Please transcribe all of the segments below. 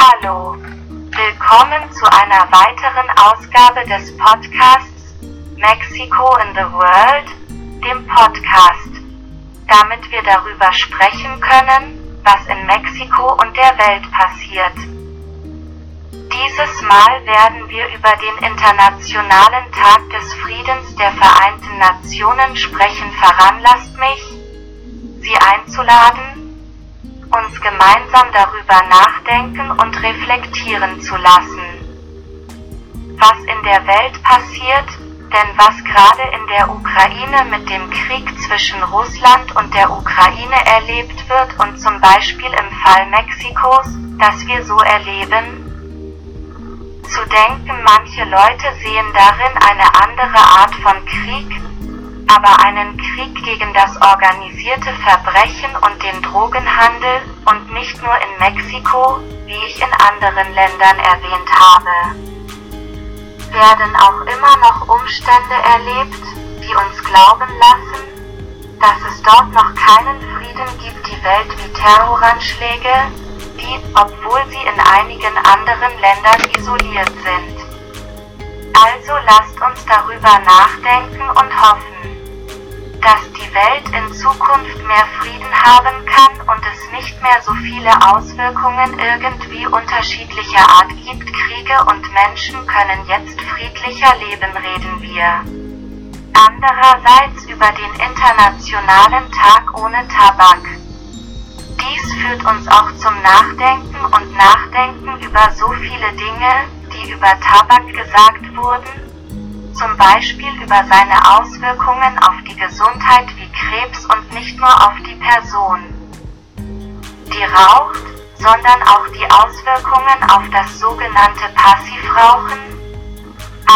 Hallo. Willkommen zu einer weiteren Ausgabe des Podcasts Mexico in the World, dem Podcast, damit wir darüber sprechen können, was in Mexiko und der Welt passiert. Dieses Mal werden wir über den Internationalen Tag des Friedens der Vereinten Nationen sprechen. Veranlasst mich, Sie einzuladen, uns gemeinsam darüber nachdenken und reflektieren zu lassen. Was in der Welt passiert, denn was gerade in der Ukraine mit dem Krieg zwischen Russland und der Ukraine erlebt wird und zum Beispiel im Fall Mexikos, das wir so erleben, zu denken, manche Leute sehen darin eine andere Art von Krieg, aber einen Krieg gegen das organisierte Verbrechen und den Drogenhandel und nicht nur in Mexiko, wie ich in anderen Ländern erwähnt habe. Werden auch immer noch Umstände erlebt, die uns glauben lassen, dass es dort noch keinen Frieden gibt, die Welt wie Terroranschläge, die, obwohl sie in einigen anderen Ländern isoliert sind. Also lasst uns darüber nachdenken und hoffen dass die Welt in Zukunft mehr Frieden haben kann und es nicht mehr so viele Auswirkungen irgendwie unterschiedlicher Art gibt. Kriege und Menschen können jetzt friedlicher leben, reden wir. Andererseits über den Internationalen Tag ohne Tabak. Dies führt uns auch zum Nachdenken und Nachdenken über so viele Dinge, die über Tabak gesagt wurden, zum Beispiel über seine Auswirkungen auf die Gesundheit wie Krebs und nicht nur auf die Person, die raucht, sondern auch die Auswirkungen auf das sogenannte Passivrauchen,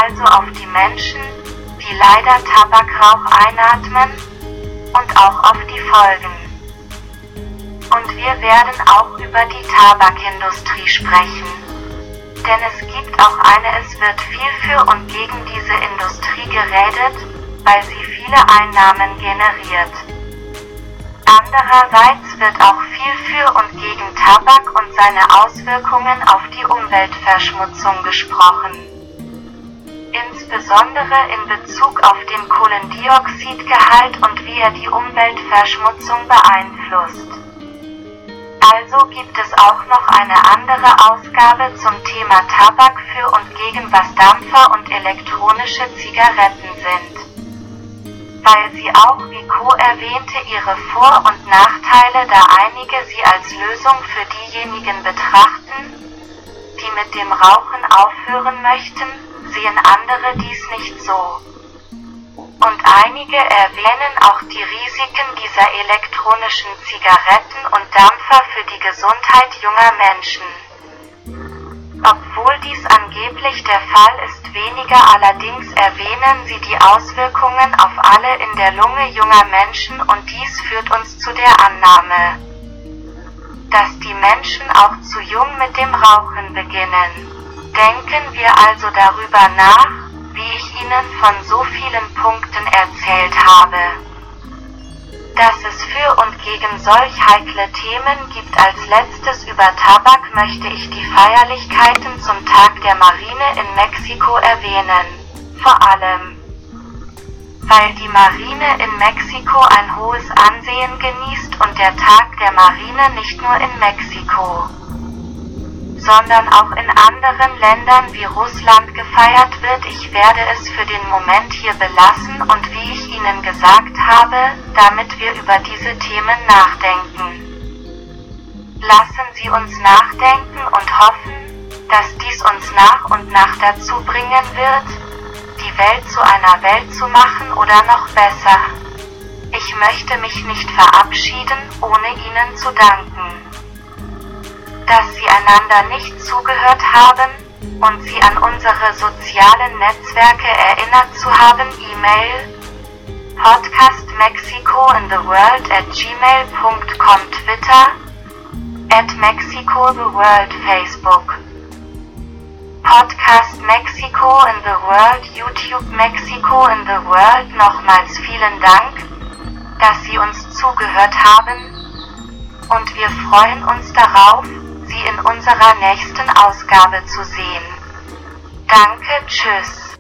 also auf die Menschen, die leider Tabakrauch einatmen, und auch auf die Folgen. Und wir werden auch über die Tabakindustrie sprechen denn es gibt auch eine, es wird viel für und gegen diese Industrie geredet, weil sie viele Einnahmen generiert. Andererseits wird auch viel für und gegen Tabak und seine Auswirkungen auf die Umweltverschmutzung gesprochen. Insbesondere in Bezug auf den Kohlendioxidgehalt und wie er die Umweltverschmutzung beeinflusst. Also gibt es auch noch eine andere Ausgabe zum Thema Tabak für und gegen was Dampfer und elektronische Zigaretten sind. Weil sie auch, wie Co erwähnte, ihre Vor- und Nachteile, da einige sie als Lösung für diejenigen betrachten, die mit dem Rauchen aufhören möchten, sehen andere dies nicht so. Und einige erwähnen auch die Risiken dieser elektronischen Zigaretten und Dampfer für die Gesundheit junger Menschen. Obwohl dies angeblich der Fall ist, weniger allerdings erwähnen sie die Auswirkungen auf alle in der Lunge junger Menschen und dies führt uns zu der Annahme, dass die Menschen auch zu jung mit dem Rauchen beginnen. Denken wir also darüber nach, wie ich Ihnen von so vielen Punkten erzählt habe. Dass es für und gegen solch heikle Themen gibt als letztes über Tabak möchte ich die Feierlichkeiten zum Tag der Marine in Mexiko erwähnen. Vor allem, weil die Marine in Mexiko ein hohes Ansehen genießt und der Tag der Marine nicht nur in Mexiko sondern auch in anderen Ländern wie Russland gefeiert wird. Ich werde es für den Moment hier belassen und wie ich Ihnen gesagt habe, damit wir über diese Themen nachdenken. Lassen Sie uns nachdenken und hoffen, dass dies uns nach und nach dazu bringen wird, die Welt zu einer Welt zu machen oder noch besser. Ich möchte mich nicht verabschieden, ohne Ihnen zu danken dass sie einander nicht zugehört haben und sie an unsere sozialen Netzwerke erinnert zu haben. E-Mail Podcast Mexico in the World at gmail.com Twitter at Mexico the World Facebook Podcast Mexico in the World YouTube Mexico in the World nochmals vielen Dank, dass Sie uns zugehört haben und wir freuen uns darauf, Sie in unserer nächsten Ausgabe zu sehen. Danke, tschüss.